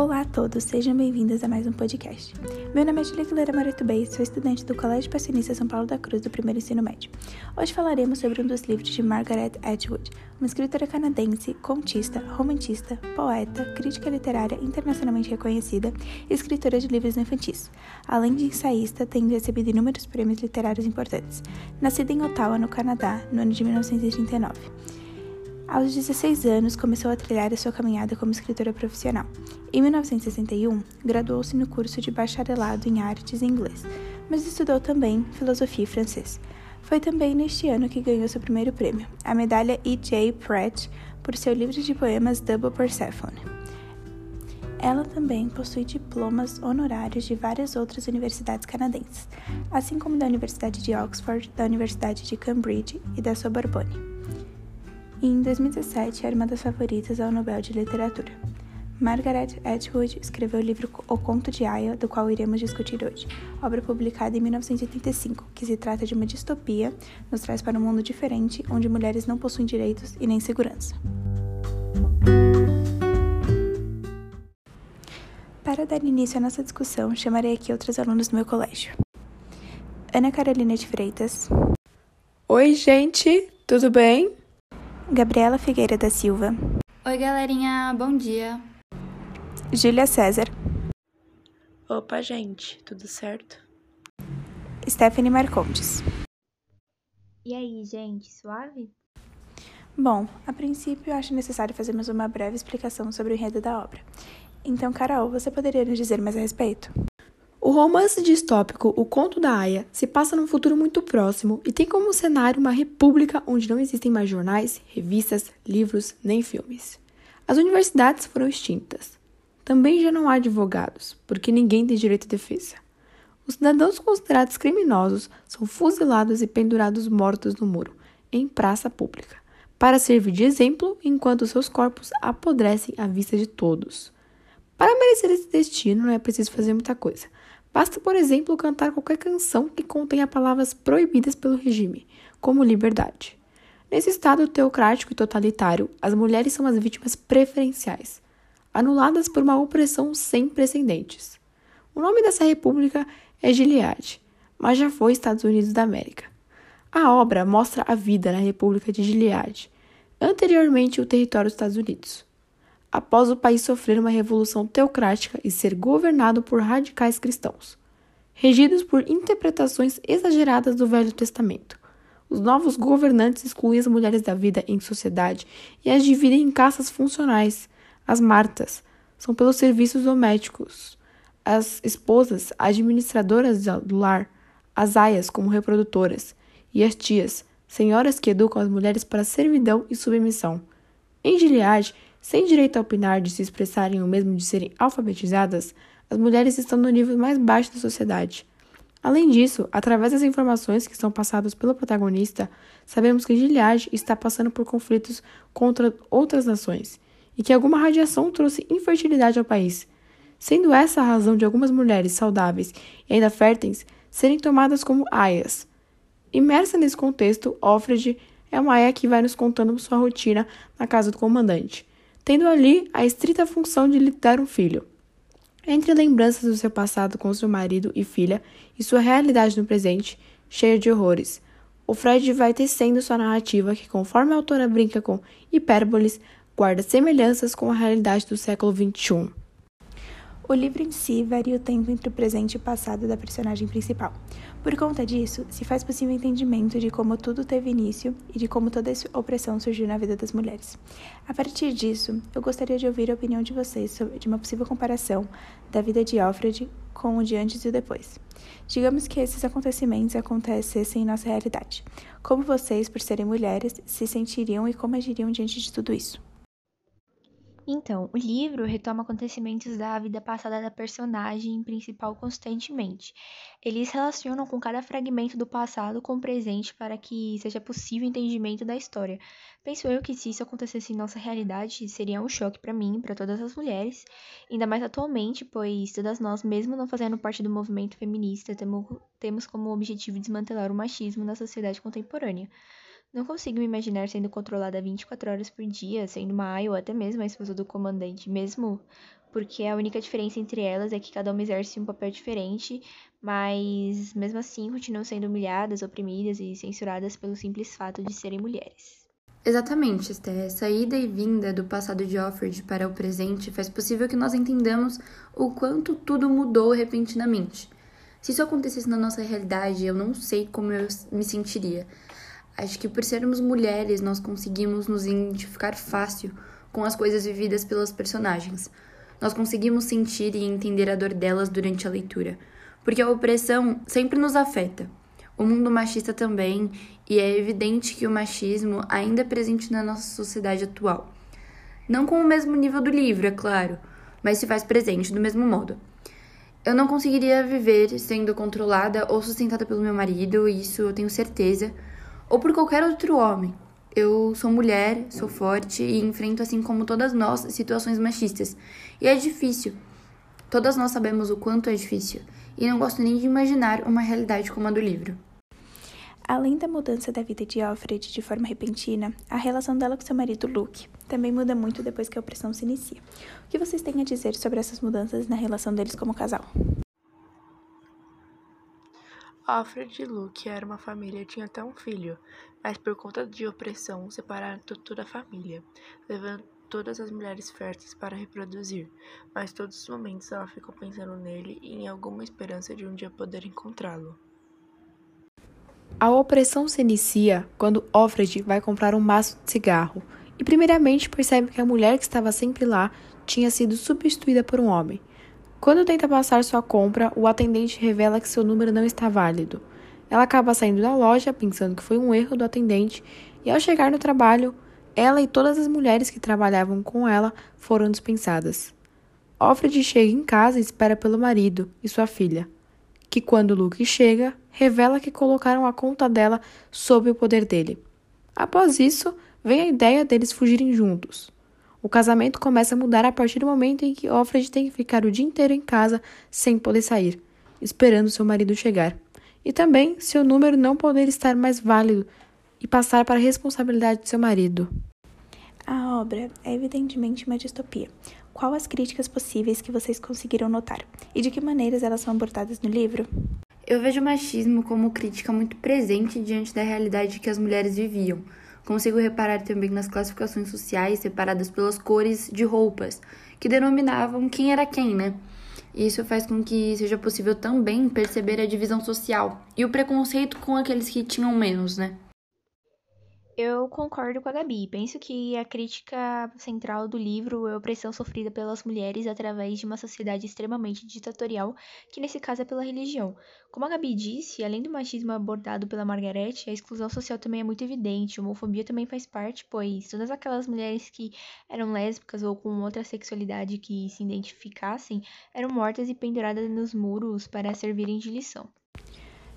Olá a todos, sejam bem-vindos a mais um podcast. Meu nome é Julia Aguilera Moreto Bey, sou estudante do Colégio Passionista São Paulo da Cruz do primeiro ensino médio. Hoje falaremos sobre um dos livros de Margaret Atwood, uma escritora canadense, contista, romantista, poeta, crítica literária internacionalmente reconhecida e escritora de livros infantis, além de ensaísta, tendo recebido inúmeros prêmios literários importantes. Nascida em Ottawa, no Canadá, no ano de 1939. Aos 16 anos, começou a trilhar a sua caminhada como escritora profissional. Em 1961, graduou-se no curso de bacharelado em artes em inglês, mas estudou também filosofia e francês. Foi também neste ano que ganhou seu primeiro prêmio, a medalha E.J. Pratt, por seu livro de poemas Double Persephone. Ela também possui diplomas honorários de várias outras universidades canadenses, assim como da Universidade de Oxford, da Universidade de Cambridge e da Sorbonne e em 2017 era uma das favoritas ao Nobel de Literatura. Margaret Atwood escreveu o livro O Conto de Aya, do qual iremos discutir hoje, obra publicada em 1985, que se trata de uma distopia, nos traz para um mundo diferente, onde mulheres não possuem direitos e nem segurança. Para dar início à nossa discussão, chamarei aqui outros alunos do meu colégio. Ana Carolina de Freitas. Oi, gente, tudo bem? Gabriela Figueira da Silva. Oi, galerinha, bom dia. Júlia César. Opa, gente, tudo certo? Stephanie Marcondes. E aí, gente, suave? Bom, a princípio acho necessário fazermos uma breve explicação sobre o enredo da obra. Então, Carol, você poderia nos dizer mais a respeito? O romance distópico O Conto da Aya se passa num futuro muito próximo e tem como cenário uma república onde não existem mais jornais, revistas, livros nem filmes. As universidades foram extintas. Também já não há advogados, porque ninguém tem direito à defesa. Os cidadãos considerados criminosos são fuzilados e pendurados mortos no muro, em praça pública, para servir de exemplo enquanto seus corpos apodrecem à vista de todos. Para merecer esse destino, não é preciso fazer muita coisa Basta, por exemplo, cantar qualquer canção que contenha palavras proibidas pelo regime, como liberdade. Nesse estado teocrático e totalitário, as mulheres são as vítimas preferenciais, anuladas por uma opressão sem precedentes. O nome dessa república é Gilead, mas já foi Estados Unidos da América. A obra mostra a vida na República de Gilead, anteriormente o território dos Estados Unidos após o país sofrer uma revolução teocrática e ser governado por radicais cristãos, regidos por interpretações exageradas do Velho Testamento. Os novos governantes excluem as mulheres da vida em sociedade e as dividem em caças funcionais. As martas são pelos serviços domésticos, as esposas, administradoras do lar, as aias como reprodutoras, e as tias, senhoras que educam as mulheres para servidão e submissão. Em Gilead, sem direito a opinar de se expressarem ou mesmo de serem alfabetizadas, as mulheres estão no nível mais baixo da sociedade. Além disso, através das informações que são passadas pelo protagonista, sabemos que Gilead está passando por conflitos contra outras nações e que alguma radiação trouxe infertilidade ao país, sendo essa a razão de algumas mulheres saudáveis e ainda férteis serem tomadas como aias. Imersa nesse contexto, Offred é uma aia que vai nos contando sua rotina na casa do comandante tendo ali a estrita função de lhe dar um filho. Entre lembranças do seu passado com seu marido e filha e sua realidade no presente, cheia de horrores, o Fred vai tecendo sua narrativa que, conforme a autora brinca com hipérboles, guarda semelhanças com a realidade do século XXI. O livro em si varia o tempo entre o presente e o passado da personagem principal. Por conta disso, se faz possível entendimento de como tudo teve início e de como toda essa opressão surgiu na vida das mulheres. A partir disso, eu gostaria de ouvir a opinião de vocês sobre de uma possível comparação da vida de Alfred com o de antes e o depois. Digamos que esses acontecimentos acontecessem em nossa realidade. Como vocês, por serem mulheres, se sentiriam e como agiriam diante de tudo isso? Então, o livro retoma acontecimentos da vida passada da personagem principal constantemente. Eles relacionam com cada fragmento do passado com o presente para que seja possível o entendimento da história. Penso eu que se isso acontecesse em nossa realidade, seria um choque para mim, para todas as mulheres, ainda mais atualmente, pois todas nós, mesmo não fazendo parte do movimento feminista, temos como objetivo desmantelar o machismo na sociedade contemporânea. Não consigo me imaginar sendo controlada 24 horas por dia, sendo uma ou até mesmo a esposa do comandante, mesmo porque a única diferença entre elas é que cada uma exerce um papel diferente, mas mesmo assim continuam sendo humilhadas, oprimidas e censuradas pelo simples fato de serem mulheres. Exatamente, Esther. Essa ida e vinda do passado de Offred para o presente faz possível que nós entendamos o quanto tudo mudou repentinamente. Se isso acontecesse na nossa realidade, eu não sei como eu me sentiria. Acho que por sermos mulheres, nós conseguimos nos identificar fácil com as coisas vividas pelas personagens. Nós conseguimos sentir e entender a dor delas durante a leitura, porque a opressão sempre nos afeta. O mundo machista também, e é evidente que o machismo ainda é presente na nossa sociedade atual. Não com o mesmo nível do livro, é claro, mas se faz presente do mesmo modo. Eu não conseguiria viver sendo controlada ou sustentada pelo meu marido, isso eu tenho certeza, ou por qualquer outro homem. Eu sou mulher, sou forte e enfrento, assim como todas nós, situações machistas. E é difícil. Todas nós sabemos o quanto é difícil. E não gosto nem de imaginar uma realidade como a do livro. Além da mudança da vida de Alfred de forma repentina, a relação dela com seu marido Luke também muda muito depois que a opressão se inicia. O que vocês têm a dizer sobre essas mudanças na relação deles como casal? Alfred e Luke eram uma família e tinham até um filho, mas por conta de opressão separaram toda a família, levando todas as mulheres férteis para reproduzir, mas todos os momentos ela ficou pensando nele e em alguma esperança de um dia poder encontrá-lo. A opressão se inicia quando Offred vai comprar um maço de cigarro e, primeiramente, percebe que a mulher que estava sempre lá tinha sido substituída por um homem. Quando tenta passar sua compra, o atendente revela que seu número não está válido. Ela acaba saindo da loja pensando que foi um erro do atendente e, ao chegar no trabalho, ela e todas as mulheres que trabalhavam com ela foram dispensadas. Offred chega em casa e espera pelo marido e sua filha que quando Luke chega, revela que colocaram a conta dela sob o poder dele. Após isso, vem a ideia deles fugirem juntos. O casamento começa a mudar a partir do momento em que Offred tem que ficar o dia inteiro em casa sem poder sair, esperando seu marido chegar. E também seu número não poder estar mais válido e passar para a responsabilidade de seu marido. A obra é evidentemente uma distopia, qual as críticas possíveis que vocês conseguiram notar e de que maneiras elas são abordadas no livro? Eu vejo o machismo como crítica muito presente diante da realidade que as mulheres viviam. Consigo reparar também nas classificações sociais separadas pelas cores de roupas, que denominavam quem era quem, né? Isso faz com que seja possível também perceber a divisão social e o preconceito com aqueles que tinham menos, né? Eu concordo com a Gabi. Penso que a crítica central do livro é a opressão sofrida pelas mulheres através de uma sociedade extremamente ditatorial, que nesse caso é pela religião. Como a Gabi disse, além do machismo abordado pela Margaret, a exclusão social também é muito evidente. A homofobia também faz parte, pois todas aquelas mulheres que eram lésbicas ou com outra sexualidade que se identificassem eram mortas e penduradas nos muros para servirem de lição.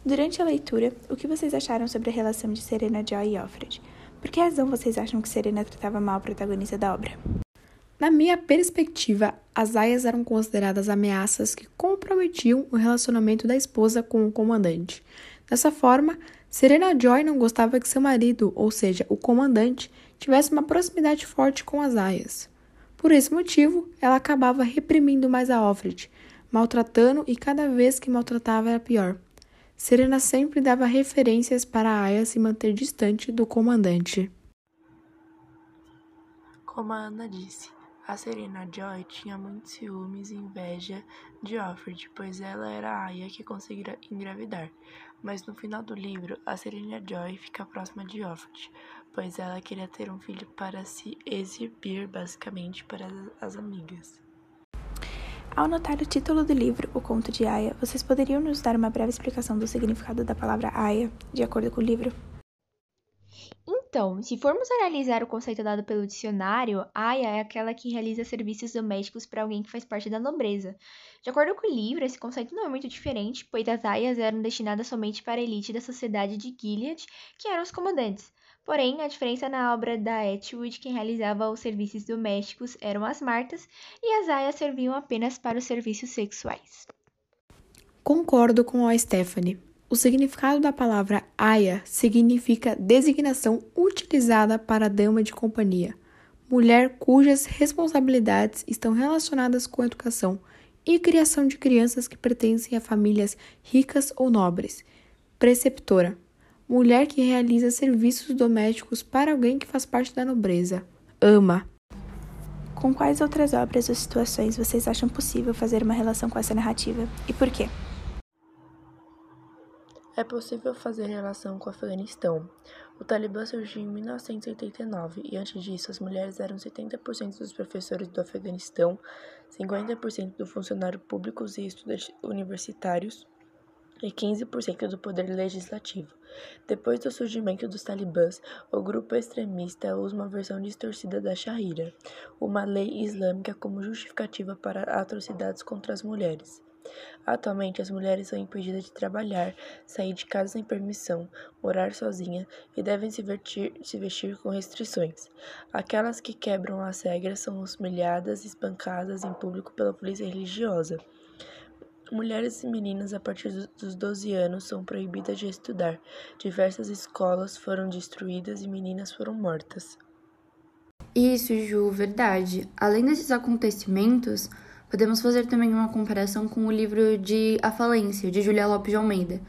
Durante a leitura, o que vocês acharam sobre a relação de Serena Joy e Alfred? Por que razão vocês acham que Serena tratava mal a protagonista da obra? Na minha perspectiva, as aias eram consideradas ameaças que comprometiam o relacionamento da esposa com o comandante. Dessa forma, Serena Joy não gostava que seu marido, ou seja, o comandante, tivesse uma proximidade forte com as aias. Por esse motivo, ela acabava reprimindo mais a Alfred, maltratando e cada vez que maltratava era pior. Serena sempre dava referências para Aya se manter distante do comandante. Como a Ana disse, a Serena Joy tinha muitos ciúmes e inveja de Offred, pois ela era a Aya que conseguira engravidar. Mas no final do livro, a Serena Joy fica próxima de Offred, pois ela queria ter um filho para se exibir basicamente para as amigas. Ao notar o título do livro, O Conto de Aya, vocês poderiam nos dar uma breve explicação do significado da palavra Aya, de acordo com o livro? Então, se formos analisar o conceito dado pelo dicionário, Aya é aquela que realiza serviços domésticos para alguém que faz parte da nobreza. De acordo com o livro, esse conceito não é muito diferente, pois as aias eram destinadas somente para a elite da sociedade de Gilead, que eram os comandantes. Porém, a diferença na obra da Etwood, quem realizava os serviços domésticos eram as Martas e as aias serviam apenas para os serviços sexuais. Concordo com a Stephanie. O significado da palavra aia significa designação utilizada para dama de companhia, mulher cujas responsabilidades estão relacionadas com a educação e criação de crianças que pertencem a famílias ricas ou nobres. Preceptora, mulher que realiza serviços domésticos para alguém que faz parte da nobreza. Ama. Com quais outras obras ou situações vocês acham possível fazer uma relação com essa narrativa e por quê? É possível fazer relação com o Afeganistão. O Talibã surgiu em 1989 e antes disso as mulheres eram 70% dos professores do Afeganistão, 50% dos funcionários públicos e estudantes universitários e 15% do poder legislativo. Depois do surgimento dos talibãs, o grupo extremista usa uma versão distorcida da Sharia, uma lei islâmica como justificativa para atrocidades contra as mulheres. Atualmente, as mulheres são impedidas de trabalhar, sair de casa sem permissão, morar sozinha e devem se vestir, se vestir com restrições. Aquelas que quebram as regras são humilhadas e espancadas em público pela polícia religiosa. Mulheres e meninas a partir dos 12 anos são proibidas de estudar. Diversas escolas foram destruídas e meninas foram mortas. Isso, Ju, verdade. Além desses acontecimentos, Podemos fazer também uma comparação com o livro de A Falência, de Julia Lopes de Almeida.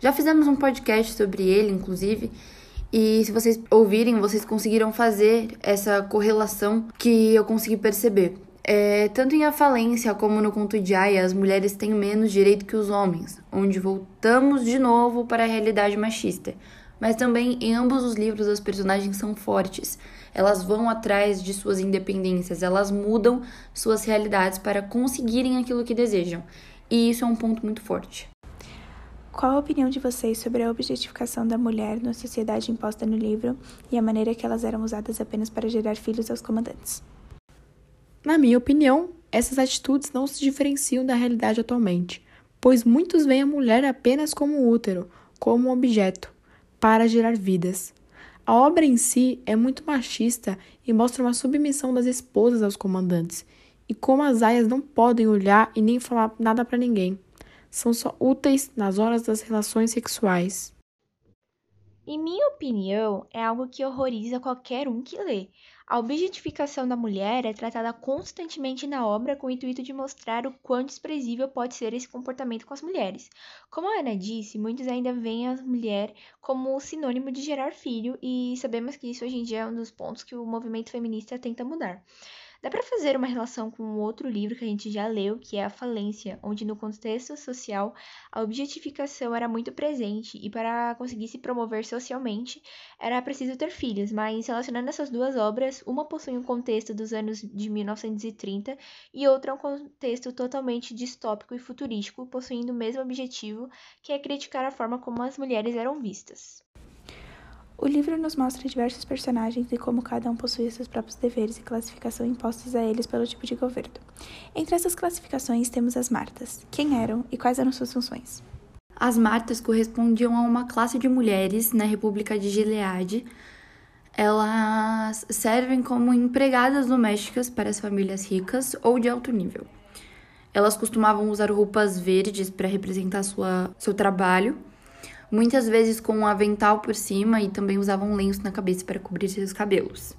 Já fizemos um podcast sobre ele, inclusive, e se vocês ouvirem, vocês conseguiram fazer essa correlação que eu consegui perceber. É, tanto em A Falência como no conto de Aya, as mulheres têm menos direito que os homens, onde voltamos de novo para a realidade machista. Mas também em ambos os livros as personagens são fortes elas vão atrás de suas independências, elas mudam suas realidades para conseguirem aquilo que desejam. E isso é um ponto muito forte. Qual a opinião de vocês sobre a objetificação da mulher na sociedade imposta no livro e a maneira que elas eram usadas apenas para gerar filhos aos comandantes? Na minha opinião, essas atitudes não se diferenciam da realidade atualmente, pois muitos veem a mulher apenas como útero, como um objeto, para gerar vidas. A obra em si é muito machista e mostra uma submissão das esposas aos comandantes, e como as aias não podem olhar e nem falar nada para ninguém. São só úteis nas horas das relações sexuais. Em minha opinião, é algo que horroriza qualquer um que lê. A objetificação da mulher é tratada constantemente na obra com o intuito de mostrar o quão desprezível pode ser esse comportamento com as mulheres. Como a Ana disse, muitos ainda veem a mulher como sinônimo de gerar filho, e sabemos que isso hoje em dia é um dos pontos que o movimento feminista tenta mudar. Dá para fazer uma relação com outro livro que a gente já leu, que é A Falência, onde no contexto social a objetificação era muito presente e para conseguir se promover socialmente era preciso ter filhos, mas relacionando essas duas obras, uma possui um contexto dos anos de 1930 e outra um contexto totalmente distópico e futurístico, possuindo o mesmo objetivo, que é criticar a forma como as mulheres eram vistas. O livro nos mostra diversos personagens e como cada um possui seus próprios deveres e classificação impostos a eles pelo tipo de governo. Entre essas classificações temos as Martas. Quem eram e quais eram suas funções? As Martas correspondiam a uma classe de mulheres na República de Gileade. Elas servem como empregadas domésticas para as famílias ricas ou de alto nível. Elas costumavam usar roupas verdes para representar sua, seu trabalho muitas vezes com um avental por cima e também usavam lenço na cabeça para cobrir seus cabelos.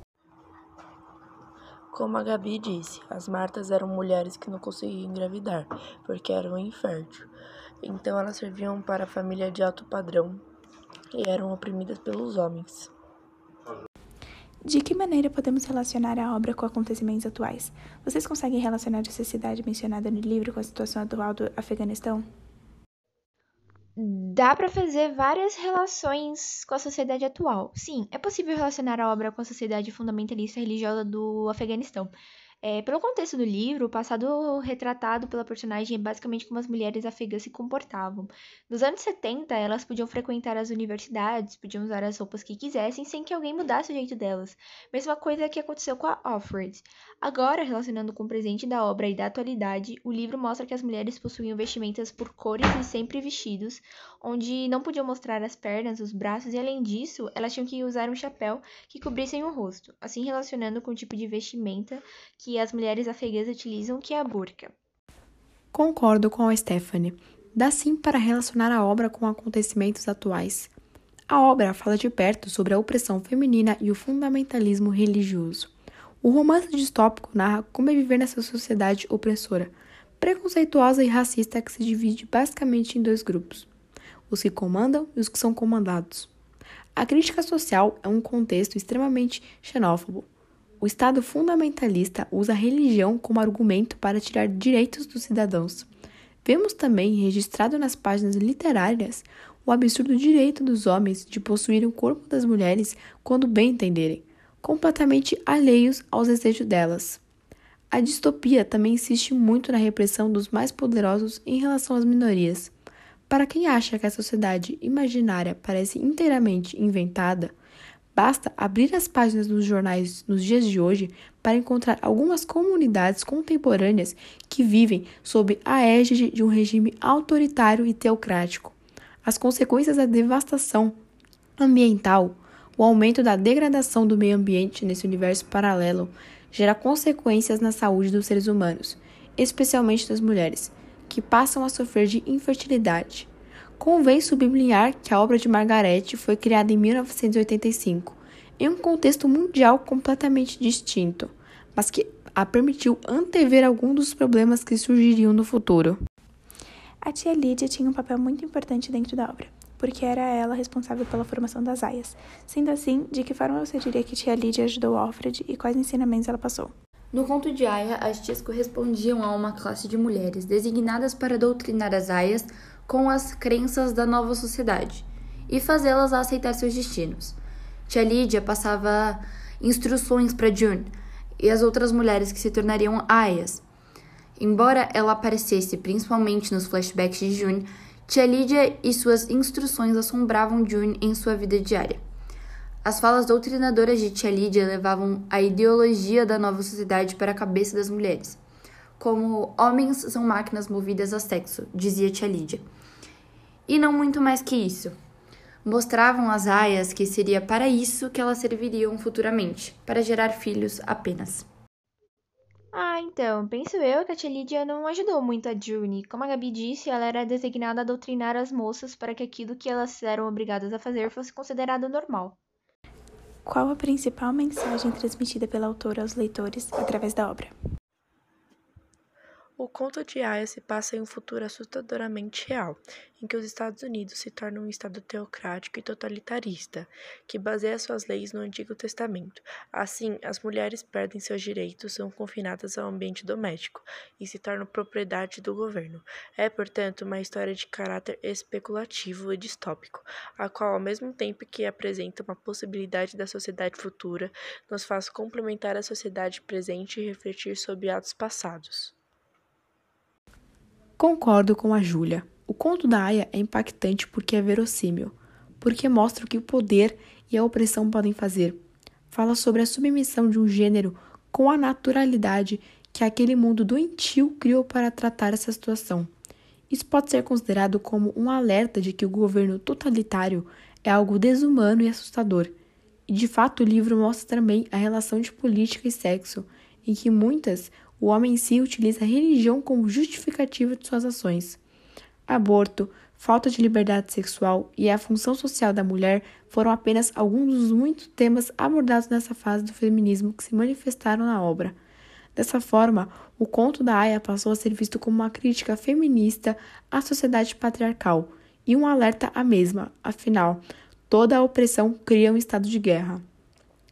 Como a Gabi disse, as Martas eram mulheres que não conseguiam engravidar, porque eram infértil. Então elas serviam para a família de alto padrão e eram oprimidas pelos homens. De que maneira podemos relacionar a obra com acontecimentos atuais? Vocês conseguem relacionar essa cidade mencionada no livro com a situação atual do Afeganistão? Dá para fazer várias relações com a sociedade atual. Sim, é possível relacionar a obra com a sociedade fundamentalista religiosa do Afeganistão. É, pelo contexto do livro, o passado retratado pela personagem é basicamente como as mulheres afegãs se comportavam. Nos anos 70, elas podiam frequentar as universidades, podiam usar as roupas que quisessem sem que alguém mudasse o jeito delas. Mesma coisa que aconteceu com a Offred. Agora, relacionando com o presente da obra e da atualidade, o livro mostra que as mulheres possuíam vestimentas por cores e sempre vestidos, onde não podiam mostrar as pernas, os braços e, além disso, elas tinham que usar um chapéu que cobrissem o rosto, assim relacionando com o tipo de vestimenta que que as mulheres afegãs utilizam, que é a burca. Concordo com a Stephanie. Dá sim para relacionar a obra com acontecimentos atuais. A obra fala de perto sobre a opressão feminina e o fundamentalismo religioso. O romance distópico narra como é viver nessa sociedade opressora, preconceituosa e racista que se divide basicamente em dois grupos: os que comandam e os que são comandados. A crítica social é um contexto extremamente xenófobo. O Estado fundamentalista usa a religião como argumento para tirar direitos dos cidadãos. Vemos também registrado nas páginas literárias o absurdo direito dos homens de possuir o corpo das mulheres quando bem entenderem, completamente alheios aos desejos delas. A distopia também insiste muito na repressão dos mais poderosos em relação às minorias. Para quem acha que a sociedade imaginária parece inteiramente inventada, basta abrir as páginas dos jornais nos dias de hoje para encontrar algumas comunidades contemporâneas que vivem sob a égide de um regime autoritário e teocrático. As consequências da devastação ambiental, o aumento da degradação do meio ambiente nesse universo paralelo, gera consequências na saúde dos seres humanos, especialmente das mulheres que passam a sofrer de infertilidade. Convém sublinhar que a obra de Margaret foi criada em 1985, em um contexto mundial completamente distinto, mas que a permitiu antever alguns dos problemas que surgiriam no futuro. A tia Lídia tinha um papel muito importante dentro da obra, porque era ela responsável pela formação das aias. Sendo assim, de que forma você diria que tia Lídia ajudou Alfred e quais ensinamentos ela passou? No conto de Aya, as tias correspondiam a uma classe de mulheres designadas para doutrinar as aias com as crenças da nova sociedade e fazê-las aceitar seus destinos. Tia Lídia passava instruções para June e as outras mulheres que se tornariam aias. Embora ela aparecesse principalmente nos flashbacks de June, Tia Lídia e suas instruções assombravam June em sua vida diária. As falas doutrinadoras de Tia Lídia levavam a ideologia da nova sociedade para a cabeça das mulheres. Como homens são máquinas movidas a sexo, dizia Tia Lídia. E não muito mais que isso. Mostravam as aias que seria para isso que elas serviriam futuramente, para gerar filhos apenas. Ah, então, penso eu que a tia Lídia não ajudou muito a June. Como a Gabi disse, ela era designada a doutrinar as moças para que aquilo que elas eram obrigadas a fazer fosse considerado normal. Qual a principal mensagem transmitida pela autora aos leitores através da obra? O conto de Aya se passa em um futuro assustadoramente real, em que os Estados Unidos se tornam um estado teocrático e totalitarista, que baseia suas leis no Antigo Testamento. Assim, as mulheres perdem seus direitos, são confinadas ao ambiente doméstico e se tornam propriedade do governo. É, portanto, uma história de caráter especulativo e distópico, a qual, ao mesmo tempo que apresenta uma possibilidade da sociedade futura, nos faz complementar a sociedade presente e refletir sobre atos passados. Concordo com a Júlia. O conto da Aya é impactante porque é verossímil, porque mostra o que o poder e a opressão podem fazer. Fala sobre a submissão de um gênero com a naturalidade que aquele mundo doentio criou para tratar essa situação. Isso pode ser considerado como um alerta de que o governo totalitário é algo desumano e assustador. E de fato o livro mostra também a relação de política e sexo, em que muitas o homem em si utiliza a religião como justificativa de suas ações. Aborto, falta de liberdade sexual e a função social da mulher foram apenas alguns dos muitos temas abordados nessa fase do feminismo que se manifestaram na obra. Dessa forma, o conto da Aya passou a ser visto como uma crítica feminista à sociedade patriarcal e um alerta à mesma, afinal, toda a opressão cria um estado de guerra.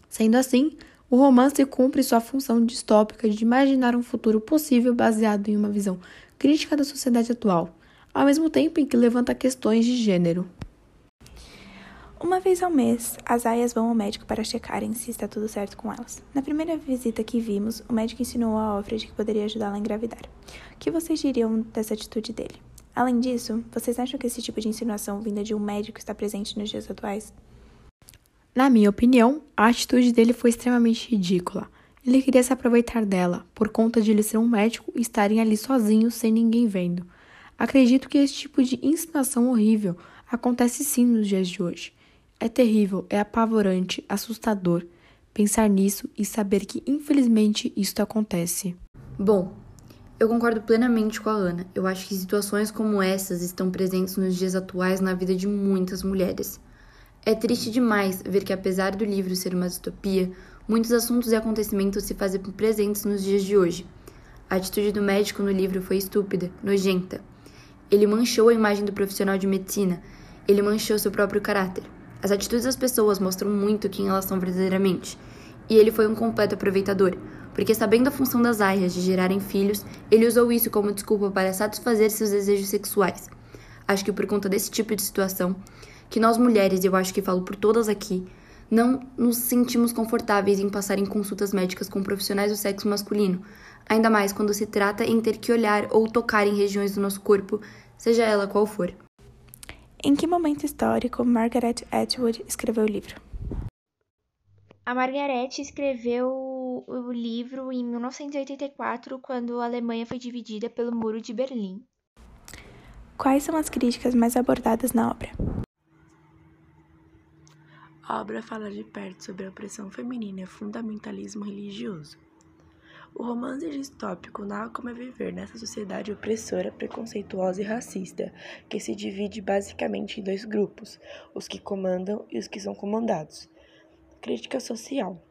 Sendo assim, o romance cumpre sua função distópica de imaginar um futuro possível baseado em uma visão crítica da sociedade atual, ao mesmo tempo em que levanta questões de gênero. Uma vez ao mês, as aias vão ao médico para checarem se está tudo certo com elas. Na primeira visita que vimos, o médico ensinou a Alfred que poderia ajudá-la a engravidar. O que vocês diriam dessa atitude dele? Além disso, vocês acham que esse tipo de insinuação vinda de um médico está presente nos dias atuais? Na minha opinião, a atitude dele foi extremamente ridícula. Ele queria se aproveitar dela, por conta de ele ser um médico e estarem ali sozinhos sem ninguém vendo. Acredito que esse tipo de insinuação horrível acontece sim nos dias de hoje. É terrível, é apavorante, assustador pensar nisso e saber que infelizmente isso acontece. Bom, eu concordo plenamente com a Ana. Eu acho que situações como essas estão presentes nos dias atuais na vida de muitas mulheres. É triste demais ver que, apesar do livro ser uma distopia, muitos assuntos e acontecimentos se fazem presentes nos dias de hoje. A atitude do médico no livro foi estúpida, nojenta. Ele manchou a imagem do profissional de medicina, ele manchou seu próprio caráter. As atitudes das pessoas mostram muito quem elas são verdadeiramente. E ele foi um completo aproveitador, porque sabendo a função das aias de gerarem filhos, ele usou isso como desculpa para satisfazer seus desejos sexuais. Acho que por conta desse tipo de situação, que nós mulheres, e eu acho que falo por todas aqui, não nos sentimos confortáveis em passar em consultas médicas com profissionais do sexo masculino, ainda mais quando se trata em ter que olhar ou tocar em regiões do nosso corpo, seja ela qual for. Em que momento histórico Margaret Atwood escreveu o livro? A Margaret escreveu o livro em 1984, quando a Alemanha foi dividida pelo Muro de Berlim. Quais são as críticas mais abordadas na obra? A obra fala de perto sobre a opressão feminina e o fundamentalismo religioso. O romance distópico narra como é viver nessa sociedade opressora, preconceituosa e racista, que se divide basicamente em dois grupos: os que comandam e os que são comandados. Crítica social.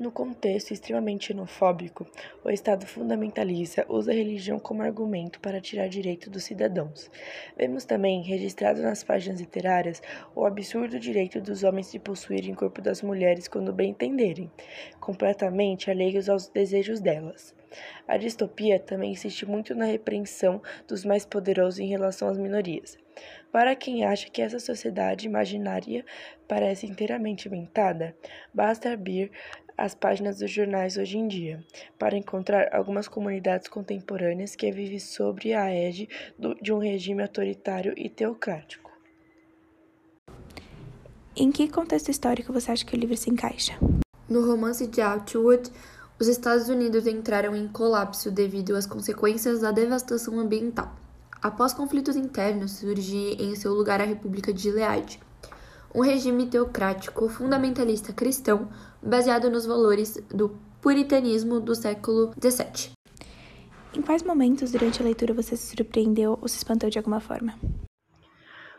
No contexto extremamente xenofóbico, o Estado fundamentalista usa a religião como argumento para tirar direito dos cidadãos. Vemos também, registrado nas páginas literárias, o absurdo direito dos homens de possuírem o corpo das mulheres quando bem entenderem, completamente alheios aos desejos delas. A distopia também insiste muito na repreensão dos mais poderosos em relação às minorias. Para quem acha que essa sociedade imaginária parece inteiramente inventada, basta abrir as páginas dos jornais hoje em dia, para encontrar algumas comunidades contemporâneas que vivem sob a égide de um regime autoritário e teocrático. Em que contexto histórico você acha que o livro se encaixa? No romance de Atwood, os Estados Unidos entraram em colapso devido às consequências da devastação ambiental. Após conflitos internos, surge em seu lugar a República de Gilead, um regime teocrático fundamentalista cristão baseado nos valores do puritanismo do século XVII. Em quais momentos durante a leitura você se surpreendeu ou se espantou de alguma forma?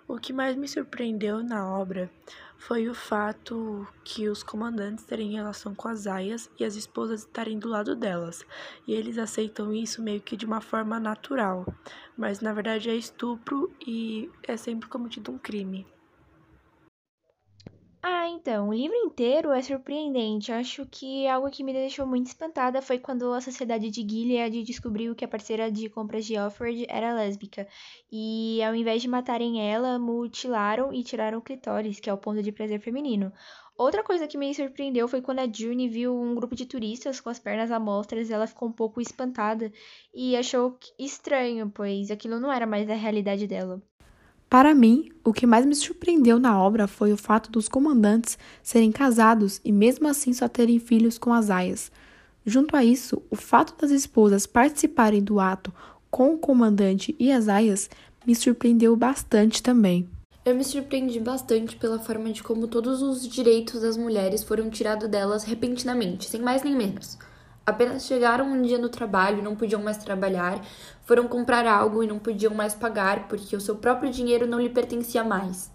O que mais me surpreendeu na obra foi o fato que os comandantes terem relação com as aias e as esposas estarem do lado delas, e eles aceitam isso meio que de uma forma natural, mas na verdade é estupro e é sempre cometido um crime. Ah, então, o livro inteiro é surpreendente. Acho que algo que me deixou muito espantada foi quando a sociedade de Gilead descobriu que a parceira de compras de Alfred era lésbica. E ao invés de matarem ela, mutilaram e tiraram o clitóris, que é o ponto de prazer feminino. Outra coisa que me surpreendeu foi quando a June viu um grupo de turistas com as pernas à mostra, ela ficou um pouco espantada e achou estranho, pois aquilo não era mais a realidade dela. Para mim, o que mais me surpreendeu na obra foi o fato dos comandantes serem casados e mesmo assim só terem filhos com as aias. Junto a isso, o fato das esposas participarem do ato com o comandante e as aias me surpreendeu bastante também. Eu me surpreendi bastante pela forma de como todos os direitos das mulheres foram tirados delas repentinamente, sem mais nem menos. Apenas chegaram um dia no trabalho e não podiam mais trabalhar, foram comprar algo e não podiam mais pagar porque o seu próprio dinheiro não lhe pertencia mais.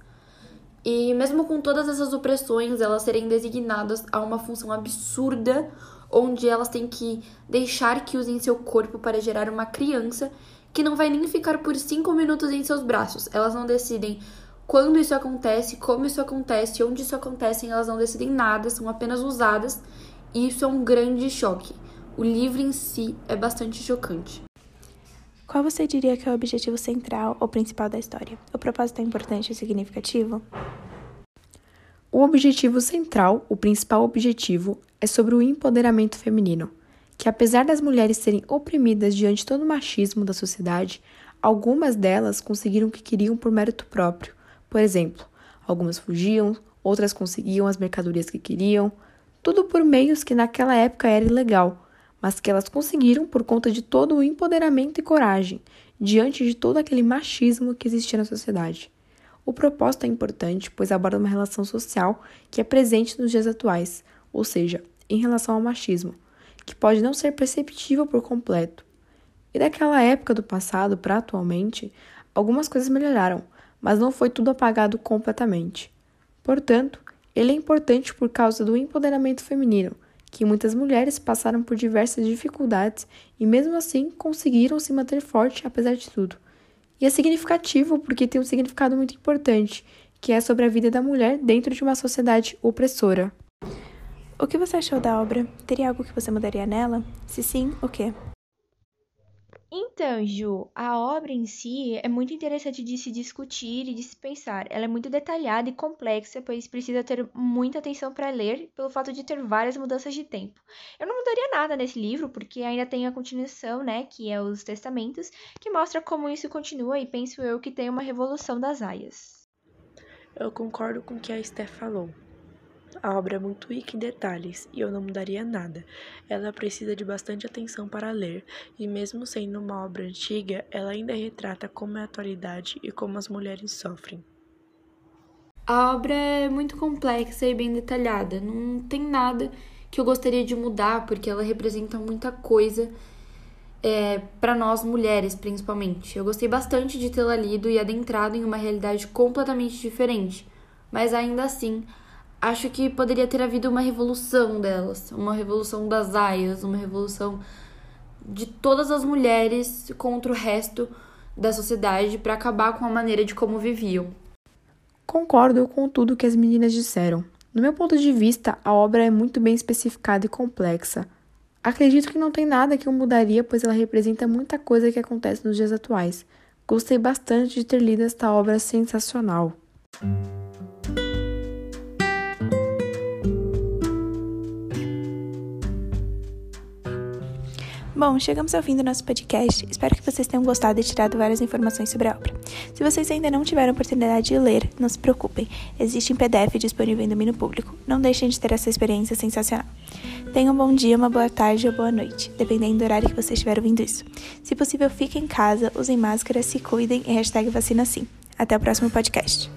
E mesmo com todas essas opressões, elas serem designadas a uma função absurda, onde elas têm que deixar que usem seu corpo para gerar uma criança que não vai nem ficar por cinco minutos em seus braços. Elas não decidem quando isso acontece, como isso acontece, onde isso acontece, elas não decidem nada, são apenas usadas e isso é um grande choque. O livro em si é bastante chocante. Qual você diria que é o objetivo central ou principal da história? O propósito é importante e significativo? O objetivo central, o principal objetivo, é sobre o empoderamento feminino, que apesar das mulheres serem oprimidas diante de todo o machismo da sociedade, algumas delas conseguiram o que queriam por mérito próprio. Por exemplo, algumas fugiam, outras conseguiam as mercadorias que queriam, tudo por meios que naquela época era ilegal, mas que elas conseguiram por conta de todo o empoderamento e coragem, diante de todo aquele machismo que existia na sociedade. O propósito é importante, pois aborda uma relação social que é presente nos dias atuais, ou seja, em relação ao machismo, que pode não ser perceptível por completo. E daquela época do passado para atualmente, algumas coisas melhoraram, mas não foi tudo apagado completamente. Portanto, ele é importante por causa do empoderamento feminino, que muitas mulheres passaram por diversas dificuldades e, mesmo assim, conseguiram se manter forte apesar de tudo. E é significativo porque tem um significado muito importante, que é sobre a vida da mulher dentro de uma sociedade opressora. O que você achou da obra? Teria algo que você mudaria nela? Se sim, o quê? Então, Ju, a obra em si é muito interessante de se discutir e de se pensar. Ela é muito detalhada e complexa, pois precisa ter muita atenção para ler, pelo fato de ter várias mudanças de tempo. Eu não mudaria nada nesse livro, porque ainda tem a continuação, né, que é os Testamentos, que mostra como isso continua e penso eu que tem uma revolução das aias. Eu concordo com o que a Esther falou. A obra é muito rica em detalhes e eu não mudaria nada. Ela precisa de bastante atenção para ler, e mesmo sendo uma obra antiga, ela ainda retrata como é a atualidade e como as mulheres sofrem. A obra é muito complexa e bem detalhada. Não tem nada que eu gostaria de mudar, porque ela representa muita coisa é, para nós mulheres, principalmente. Eu gostei bastante de tê-la lido e adentrado em uma realidade completamente diferente, mas ainda assim acho que poderia ter havido uma revolução delas, uma revolução das aias, uma revolução de todas as mulheres contra o resto da sociedade para acabar com a maneira de como viviam. Concordo com tudo que as meninas disseram. No meu ponto de vista, a obra é muito bem especificada e complexa. Acredito que não tem nada que eu mudaria, pois ela representa muita coisa que acontece nos dias atuais. Gostei bastante de ter lido esta obra sensacional. Bom, chegamos ao fim do nosso podcast. Espero que vocês tenham gostado e tirado várias informações sobre a obra. Se vocês ainda não tiveram oportunidade de ler, não se preocupem. Existe em PDF disponível em domínio público. Não deixem de ter essa experiência sensacional. Tenham um bom dia, uma boa tarde ou boa noite, dependendo do horário que vocês estiver ouvindo isso. Se possível, fiquem em casa, usem máscara, se cuidem e hashtag vacina sim. Até o próximo podcast.